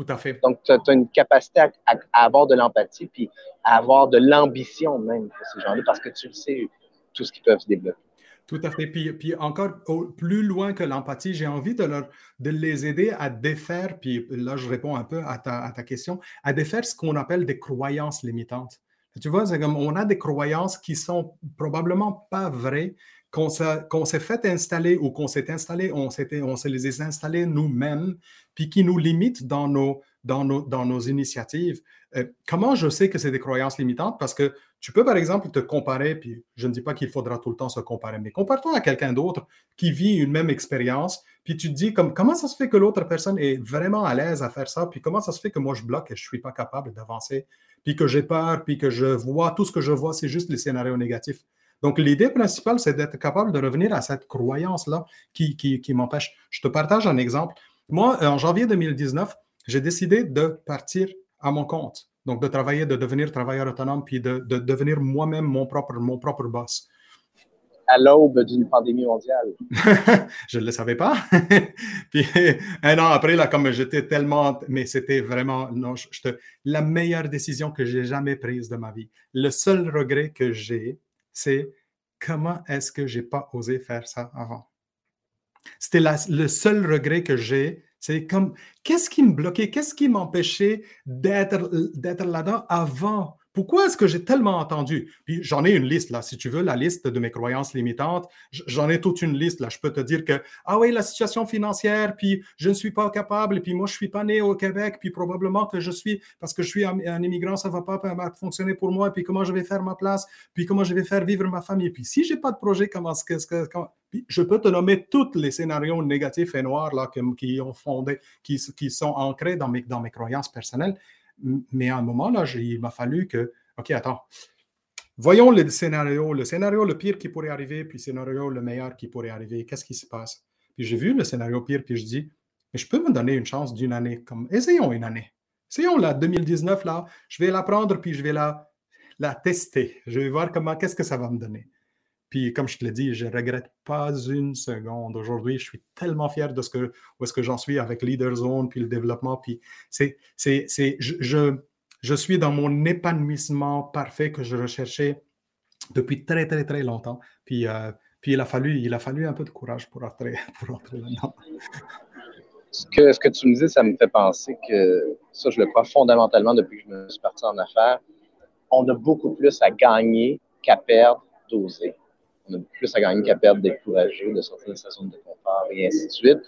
Tout à fait. Donc, tu as, une capacité à, avoir de l'empathie, puis à avoir de l'ambition même pour ces gens-là, parce que tu le sais, tout ce qu'ils peuvent se développer. Tout à fait. Puis, puis encore plus loin que l'empathie, j'ai envie de, leur, de les aider à défaire, puis là, je réponds un peu à ta, à ta question, à défaire ce qu'on appelle des croyances limitantes. Tu vois, c'est comme on a des croyances qui sont probablement pas vraies, qu'on s'est fait installer ou qu'on s'est installé, on, on se les a installées nous-mêmes, puis qui nous limitent dans nos initiatives. Euh, comment je sais que c'est des croyances limitantes? Parce que tu peux, par exemple, te comparer, puis je ne dis pas qu'il faudra tout le temps se comparer, mais compare-toi à quelqu'un d'autre qui vit une même expérience, puis tu te dis comme, comment ça se fait que l'autre personne est vraiment à l'aise à faire ça, puis comment ça se fait que moi je bloque et je ne suis pas capable d'avancer puis que j'ai peur, puis que je vois, tout ce que je vois, c'est juste les scénarios négatifs. Donc, l'idée principale, c'est d'être capable de revenir à cette croyance-là qui, qui, qui m'empêche. Je te partage un exemple. Moi, en janvier 2019, j'ai décidé de partir à mon compte. Donc, de travailler, de devenir travailleur autonome, puis de, de devenir moi-même mon propre, mon propre boss à l'aube d'une pandémie mondiale. je ne le savais pas. Puis un an après, là, comme j'étais tellement, mais c'était vraiment, non, je, la meilleure décision que j'ai jamais prise de ma vie. Le seul regret que j'ai, c'est comment est-ce que j'ai pas osé faire ça avant? C'était le seul regret que j'ai. C'est comme, qu'est-ce qui me bloquait, qu'est-ce qui m'empêchait d'être là-dedans avant pourquoi est-ce que j'ai tellement entendu? Puis j'en ai une liste là, si tu veux, la liste de mes croyances limitantes. J'en ai toute une liste là. Je peux te dire que, ah oui, la situation financière, puis je ne suis pas capable, puis moi je ne suis pas né au Québec, puis probablement que je suis, parce que je suis un, immigrant, ça ne va pas fonctionner pour moi, puis comment je vais faire ma place, puis comment je vais faire vivre ma famille. Puis si je n'ai pas de projet, comment est-ce que. je peux te nommer tous les scénarios négatifs et noirs là, qui, ont fondé, qui, sont ancrés dans mes croyances personnelles. Mais à un moment, là, il m'a fallu que, OK, attends, voyons le scénario, le scénario le pire qui pourrait arriver, puis le scénario le meilleur qui pourrait arriver. Qu'est-ce qui se passe? Puis j'ai vu le scénario pire, puis je dis, mais je peux me donner une chance d'une année, comme, essayons une année. Essayons la 2019, là, je vais la prendre, puis je vais la, la tester. Je vais voir comment, qu'est-ce que ça va me donner. Puis, comme je te l'ai dit, je ne regrette pas une seconde. Aujourd'hui, je suis tellement fier de ce que, où est-ce que j'en suis avec Leader Zone, puis le développement. Puis, c'est, c'est, c'est, je, je, suis dans mon épanouissement parfait que je recherchais depuis très, très, très longtemps. Puis, euh, puis il, a fallu, il a fallu un peu de courage pour entrer, pour entrer là-dedans. Ce que, ce que tu me dis, ça me fait penser que ça, je le crois fondamentalement depuis que je me suis parti en affaires. On a beaucoup plus à gagner qu'à perdre d'oser on a plus à gagner qu'à perdre, d'être courageux, de sortir de sa zone de confort et ainsi de suite.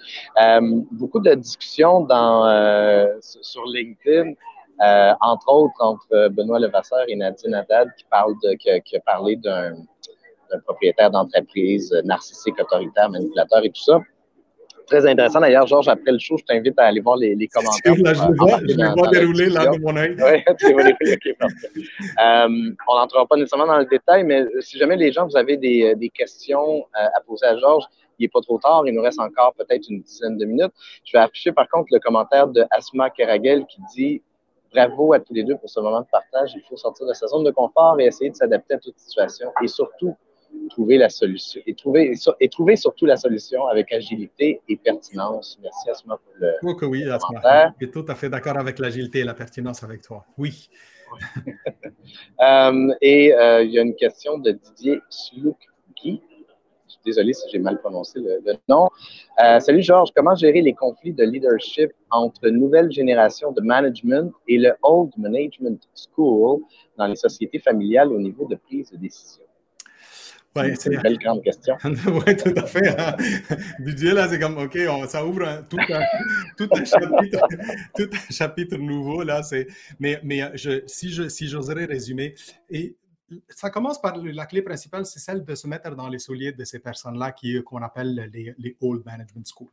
Euh, beaucoup de discussions dans, euh, sur LinkedIn, euh, entre autres entre Benoît Levasseur et Nadine Haddad, qui, parle de, qui, qui a parlé d'un propriétaire d'entreprise narcissique, autoritaire, manipulateur et tout ça très intéressant. D'ailleurs, Georges, après le show, je t'invite à aller voir les, les commentaires. Là, je vois, dérouler là de mon œil. Oui, tu vas dérouler. euh, on n'entrera pas nécessairement dans le détail, mais si jamais les gens, vous avez des, des questions euh, à poser à Georges, il n'est pas trop tard, il nous reste encore peut-être une dizaine de minutes. Je vais afficher par contre le commentaire de Asma Keragel qui dit Bravo à tous les deux pour ce moment de partage. Il faut sortir de sa zone de confort et essayer de s'adapter à toute situation et surtout trouver la solution et trouver, et trouver surtout la solution avec agilité et pertinence. Merci Asma pour le. Oh que oui, Asma. Je suis tout à fait d'accord avec l'agilité et la pertinence avec toi. Oui. Euh, et euh, il y a une question de Didier Sloukki. Je suis désolé si j'ai mal prononcé le, nom. Euh, salut Georges, comment gérer les conflits de leadership entre nouvelle génération de management et le old management school dans les sociétés familiales au niveau de prise de décision? Ouais, c'est une belle grande question. oui, tout à fait. Hein. Didier, là, c'est comme, OK, ça ouvre tout, un, tout, un chapitre, tout, un, chapitre, nouveau, là. Mais, mais je, si j'oserais si résumer, et ça commence par la clé principale, c'est celle de se mettre dans les souliers de ces personnes-là qu'on appelle les, les, Old Management School.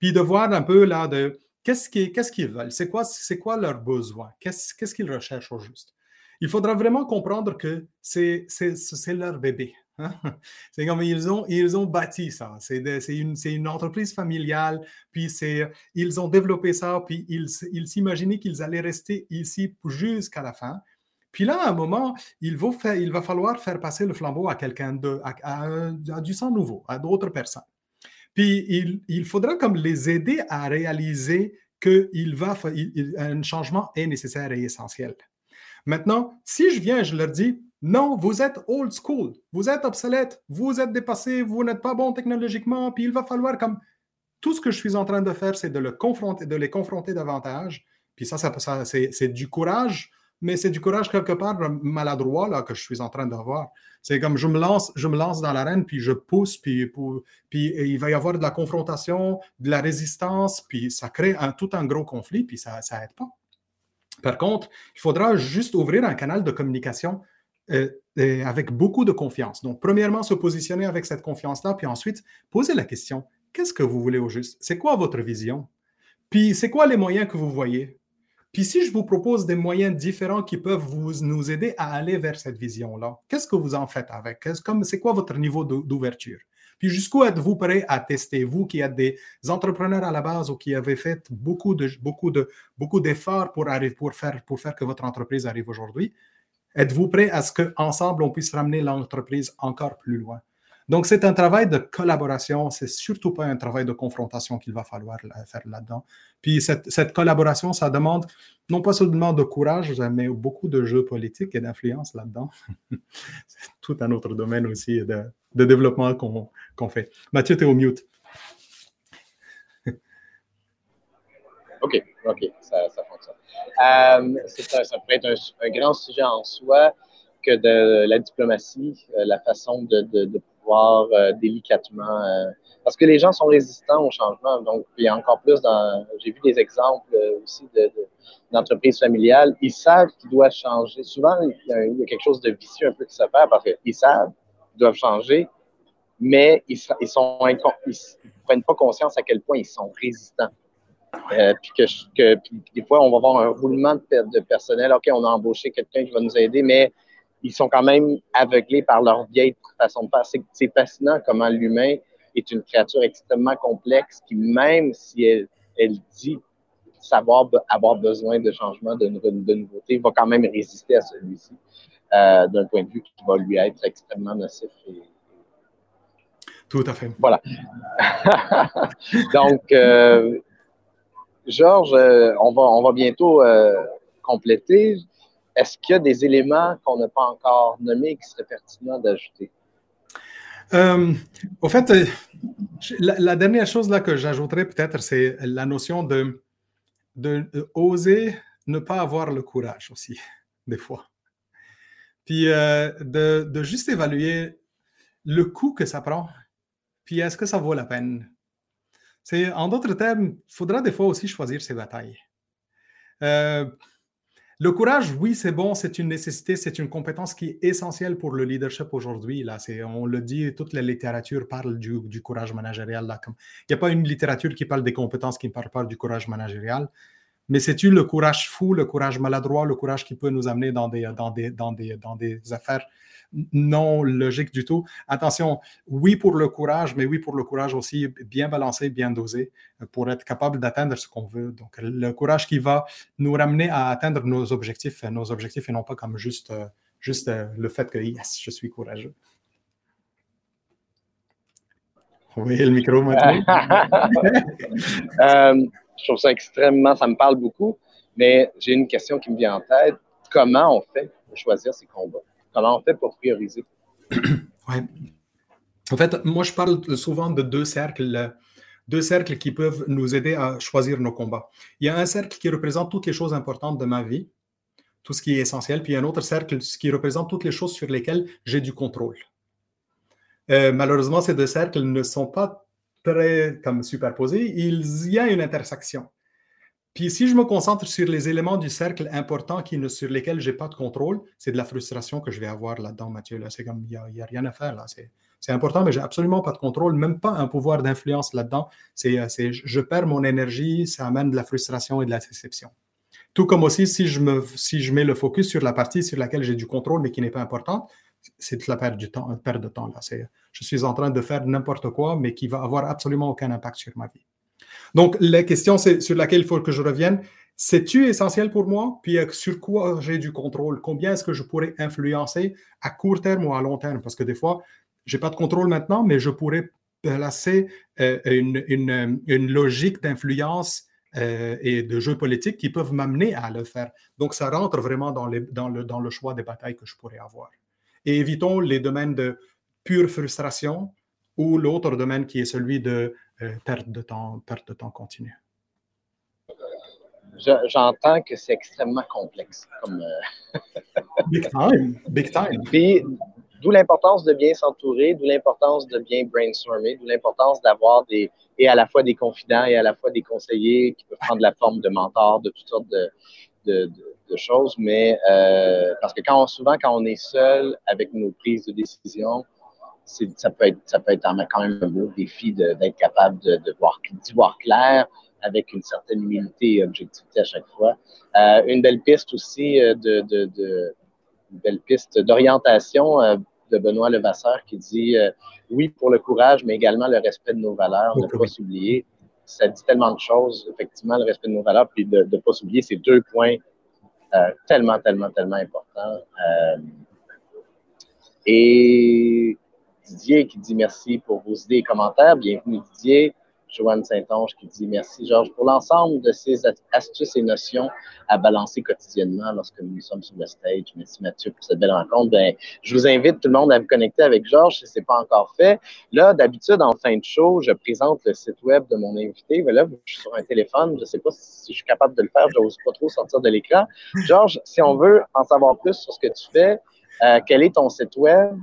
Puis de voir un peu, là, de qu'est-ce qu'ils qu veulent, c'est quoi, quoi leurs besoins, qu'est-ce qu'ils recherchent au juste. Il faudra vraiment comprendre que c'est leur bébé. C'est comme ils ont, ils ont bâti ça. C'est une, une, entreprise familiale, puis ils ont développé ça, puis ils s'imaginaient qu'ils allaient rester ici jusqu'à la fin. Puis là, à un moment, il va, il va falloir faire passer le flambeau à quelqu'un de, à, du sang nouveau, à d'autres personnes. Puis il, il, faudra comme les aider à réaliser qu'il va, un changement est nécessaire et essentiel. Maintenant, si je viens je leur dis, non, vous êtes old school, vous êtes obsolète, vous êtes dépassé, vous n'êtes pas bon technologiquement, puis il va falloir comme tout ce que je suis en train de faire, c'est de, le confronter, de les confronter davantage. Puis ça, c'est du courage, mais c'est du courage quelque part maladroit là, que je suis en train d'avoir. C'est comme je me lance, je me lance dans l'arène, puis je pousse, puis, il va y avoir de la confrontation, de la résistance, puis ça crée tout un gros conflit, puis ça n'aide pas. Par contre, il faudra juste ouvrir un canal de communication euh, avec beaucoup de confiance. Donc, premièrement, se positionner avec cette confiance-là, puis ensuite, poser la question, qu'est-ce que vous voulez au juste? C'est quoi votre vision? Puis, c'est quoi les moyens que vous voyez? Puis, si je vous propose des moyens différents qui peuvent vous, nous aider à aller vers cette vision-là, qu'est-ce que vous en faites avec? C'est quoi votre niveau d'ouverture? Puis jusqu'où êtes-vous prêt à tester, vous qui êtes des entrepreneurs à la base ou qui avez fait beaucoup de beaucoup de beaucoup d'efforts pour pour faire pour faire que votre entreprise arrive aujourd'hui Êtes-vous prêt à ce qu'ensemble, on puisse ramener l'entreprise encore plus loin? Donc, c'est un travail de collaboration, c'est surtout pas un travail de confrontation qu'il va falloir faire là-dedans. Puis, cette, collaboration, ça demande non pas seulement de courage, mais beaucoup de jeux politiques et d'influence là-dedans. c'est tout un autre domaine aussi de, développement qu'on fait. Mathieu, tu es au mute. OK, OK, ça fonctionne. Euh, ça, ça, peut être un, grand sujet en soi que de la diplomatie, euh, la façon de, pouvoir euh, délicatement. parce que les gens sont résistants au changement. Donc, il y a encore plus dans. J'ai vu des exemples aussi d'entreprises familiales. Ils savent qu'ils doivent changer. Souvent, il y, a, quelque chose de vicieux un peu qui se fait parce qu'ils savent qu'ils doivent changer, mais ils, ils prennent pas conscience à quel point ils sont résistants. Euh, puis que, des fois, on va avoir un roulement de, personnel. OK, on a embauché quelqu'un qui va nous aider, mais ils sont quand même aveuglés par leur vieille façon de faire. C'est fascinant comment l'humain est une créature extrêmement complexe qui, même si elle, elle dit savoir avoir besoin de changement, de, de, nouveautés, va quand même résister à celui-ci euh, d'un point de vue qui va lui être extrêmement nocif. Tout à fait. Voilà. Donc, euh, Georges, euh, on, va, bientôt euh, compléter. Est-ce qu'il y a des éléments qu'on n'a pas encore nommés qui seraient pertinents d'ajouter? Euh, au fait, la, dernière chose là que j'ajouterais peut-être, c'est la notion de, de, oser ne pas avoir le courage aussi, des fois. Puis de, de, juste évaluer le coût que ça prend, puis est-ce que ça vaut la peine? En d'autres termes, il faudra des fois aussi choisir ses batailles. Euh, le courage, oui, c'est bon, c'est une nécessité, c'est une compétence qui est essentielle pour le leadership aujourd'hui. Là, on le dit, toute la littérature parle du, courage managérial. Il n'y a pas une littérature qui parle des compétences qui ne parle pas du courage managérial. Mais c'est-tu le courage fou, le courage maladroit, le courage qui peut nous amener dans des, dans des, dans des, dans des affaires non logique du tout. Attention, oui pour le courage, mais oui pour le courage aussi bien balancé, bien dosé, euh, pour être capable d'atteindre ce qu'on veut. Donc, le courage qui va nous ramener à atteindre nos objectifs, nos objectifs et non pas comme juste, euh, juste euh, le fait que, yes, je suis courageux. Oui, le micro maintenant. euh, je trouve ça extrêmement, ça me parle beaucoup, mais j'ai une question qui me vient en tête. Comment on fait pour choisir ces combats? Comment on fait pour prioriser? oui. En fait, moi, je parle souvent de deux cercles, deux cercles qui peuvent nous aider à choisir nos combats. Il y a un cercle qui représente toutes les choses importantes de ma vie, tout ce qui est essentiel, puis un autre cercle qui représente toutes les choses sur lesquelles j'ai du contrôle. Euh, malheureusement, ces deux cercles ne sont pas très comme superposés. Il y a une intersection. Puis si je me concentre sur les éléments du cercle importants sur lesquels je n'ai pas de contrôle, c'est de la frustration que je vais avoir là-dedans, Mathieu. C'est comme, il n'y a, rien à faire là. C'est important, mais j'ai absolument pas de contrôle, même pas un pouvoir d'influence là-dedans. C'est, je perds mon énergie, ça amène de la frustration et de la déception. Tout comme aussi, si je, me, si je mets le focus sur la partie sur laquelle j'ai du contrôle, mais qui n'est pas importante, c'est de la perte, temps, perte de temps. Là. Je suis en train de faire n'importe quoi, mais qui va avoir absolument aucun impact sur ma vie. Donc, la question sur laquelle il faut que je revienne, c'est-tu essentiel pour moi? Puis euh, sur quoi j'ai du contrôle? Combien est-ce que je pourrais influencer à court terme ou à long terme? Parce que des fois, je n'ai pas de contrôle maintenant, mais je pourrais placer euh, une, une, une, logique d'influence euh, et de jeux politiques qui peuvent m'amener à le faire. Donc, ça rentre vraiment dans, les, dans, le, dans le choix des batailles que je pourrais avoir. Et évitons les domaines de pure frustration ou l'autre domaine qui est celui de euh, perte de temps, perte de temps continue? J'entends que c'est extrêmement complexe. Comme, euh, big time, big time. Puis, d'où l'importance de bien s'entourer, d'où l'importance de bien brainstormer, d'où l'importance d'avoir des, et à la fois des confidents et à la fois des conseillers qui peuvent prendre la forme de mentors, de toutes sortes de, de, de, choses. Mais euh, parce que quand on, souvent, quand on est seul avec nos prises de décision, ça peut être ça peut être quand même un beau défi d'être capable de, de voir d'y voir clair avec une certaine humilité et objectivité à chaque fois. Euh, une belle piste aussi euh, de, de, de une belle piste d'orientation euh, de Benoît Levasseur qui dit euh, oui pour le courage, mais également le respect de nos valeurs, ne pas s'oublier. Ça dit tellement de choses, effectivement, le respect de nos valeurs, puis de ne pas s'oublier ces deux points tellement, tellement, tellement importants. et Didier qui dit merci pour vos idées et commentaires. Bienvenue Didier. Joanne Saint-Onge qui dit merci Georges pour l'ensemble de ces astuces et notions à balancer quotidiennement lorsque nous sommes sur le stage. Merci Mathieu pour cette belle rencontre. Ben, je vous invite tout le monde à vous connecter avec Georges si ce n'est pas encore fait. Là, d'habitude, en fin de show, je présente le site web de mon invité. Mais là, je suis sur un téléphone. Je ne sais pas si je suis capable de le faire. Je n'ose pas trop sortir de l'écran. Georges, si on veut en savoir plus sur ce que tu fais, euh, quel est ton site web?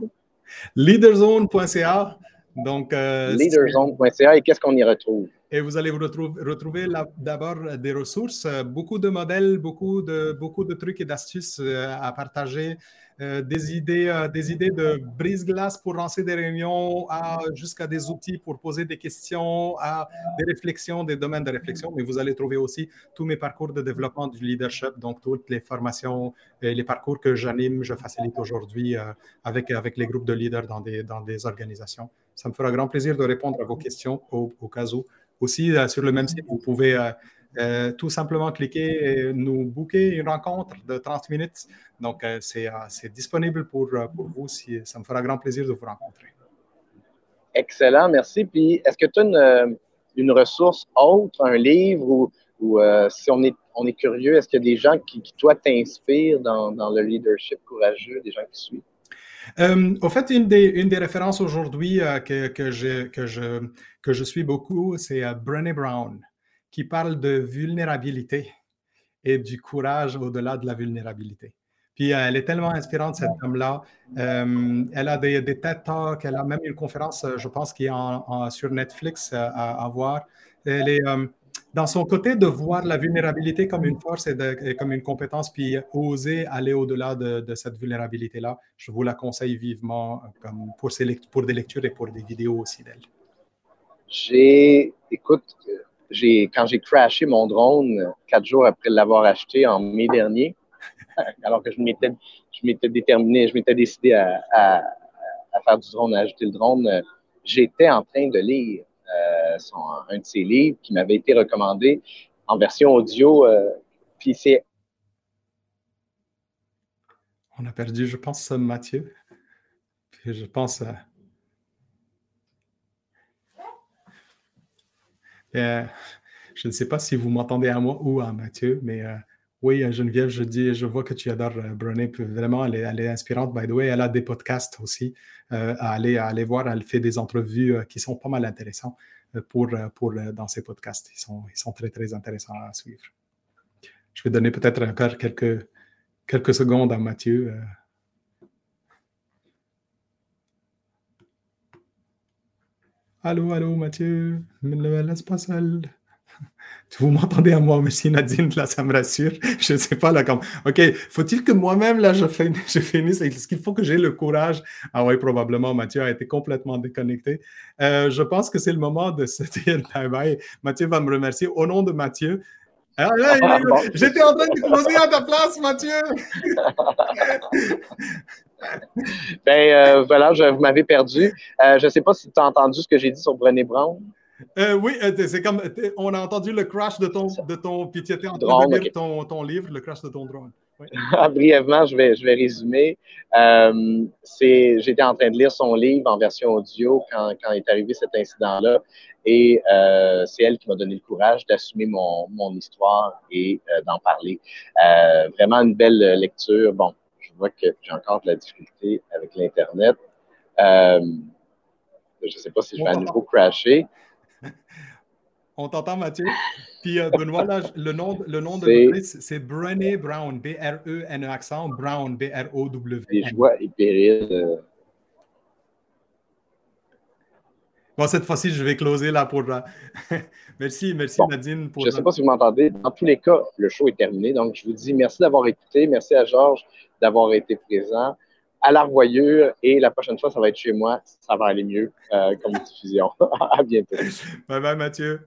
Leaderzone.ca. Donc, euh, Leaderzone.ca et qu'est-ce qu'on y retrouve? Et vous allez vous retrouver, retrouver d'abord des ressources, beaucoup de modèles, beaucoup de, beaucoup de trucs et d'astuces euh, à partager, euh, des, idées, euh, des idées de brise-glace pour lancer des réunions, jusqu'à des outils pour poser des questions, à des réflexions, des domaines de réflexion. Mais vous allez trouver aussi tous mes parcours de développement du leadership, donc toutes les formations et les parcours que j'anime, je facilite aujourd'hui avec, avec les groupes de leaders dans des, dans des organisations. Ça me fera grand plaisir de répondre à vos questions au, au cas où. Aussi, euh, sur le même site, vous pouvez euh, euh, tout simplement cliquer et nous booker une rencontre de 30 minutes. Donc, c'est disponible pour, pour vous. Si, ça me fera grand plaisir de vous rencontrer. Excellent, merci. Puis, est-ce que tu as une, une, ressource autre, un livre ou, ou si on est, on est curieux, est-ce qu'il y a des gens qui, qui toi, t'inspirent dans, dans, le leadership courageux, des gens qui suivent? Euh, au fait, une des, une des références aujourd'hui euh, que, que, je, que, je, que je suis beaucoup, c'est euh, Brené Brown, qui parle de vulnérabilité et du courage au-delà de la vulnérabilité. Puis elle est tellement inspirante, cette femme-là. elle a des, des TED Talks, elle a même une conférence, je pense, qui est en, sur Netflix à, à, voir. Elle est, dans son côté de voir la vulnérabilité comme une force et, comme une compétence, puis oser aller au-delà de, cette vulnérabilité-là, je vous la conseille vivement comme pour, des lectures et pour des vidéos aussi d'elle. J'ai, écoute, j'ai, quand j'ai crashé mon drone quatre jours après l'avoir acheté en mai dernier, alors que je m'étais, je m'étais déterminé, je m'étais décidé à, à, faire du drone, à ajouter le drone, j'étais en train de lire euh, son, un de ses livres qui m'avait été recommandé en version audio. Euh, puis c'est. On a perdu, je pense, Mathieu. Puis je pense. Euh, je ne sais pas si vous m'entendez à moi ou à Mathieu, mais euh, oui, Geneviève, je dis, je vois que tu adores Brené. Vraiment, elle est, inspirante, by the way. Elle a des podcasts aussi à, aller, aller voir. Elle fait des entrevues qui sont pas mal intéressantes pour, pour, dans ses podcasts. Ils sont, ils sont très, très intéressants à suivre. Je vais donner peut-être encore quelques, quelques secondes à Mathieu. Allô, allô, Mathieu, ne me laisse pas seul. Vous m'entendez à moi, merci Nadine, là, ça me rassure. Je ne sais pas, là, comme, OK, faut-il que moi-même, là, je, je finisse? Est-ce qu'il faut que j'ai le courage? Ah oui, probablement, Mathieu a été complètement déconnecté. Euh, je pense que c'est le moment de se dire bye-bye. Mathieu va me remercier. Au nom de Mathieu, ah, ah, j'étais en train de closer à ta place, Mathieu! ben euh, voilà, je, vous m'avez perdu. Euh, je ne sais pas si tu as entendu ce que j'ai dit sur Brené Brown. Euh, oui, c'est comme on a entendu le crash de ton de ton puis tu étais en train de lire ton, ton, livre, le crash de ton drone. Brièvement, je vais, je vais résumer. J'étais en train de lire son livre en version audio quand, quand est arrivé cet incident-là. Et c'est elle qui m'a donné le courage d'assumer mon, mon, histoire et d'en parler. vraiment une belle lecture. Bon, je vois que j'ai encore de la difficulté avec l'Internet. Euh, je ne sais pas si je vais à nouveau crasher. On t'entend, Mathieu? Puis, euh, Benoît, le nom, le nom de c'est Brené Brown, B-R-E-N-E accent, Brown, B-R-O-W. Les joies et périls. Euh. Bon, cette fois-ci, je vais closer là pour. merci, merci Nadine. Pour... Je ne sais pas si vous m'entendez. Dans tous les cas, le show est terminé. Donc, je vous dis merci d'avoir écouté. Merci à Georges d'avoir été présent. À la revoyure et la prochaine fois, ça va être chez moi. Ça va aller mieux euh, comme diffusion. à bientôt. Bye bye, Mathieu.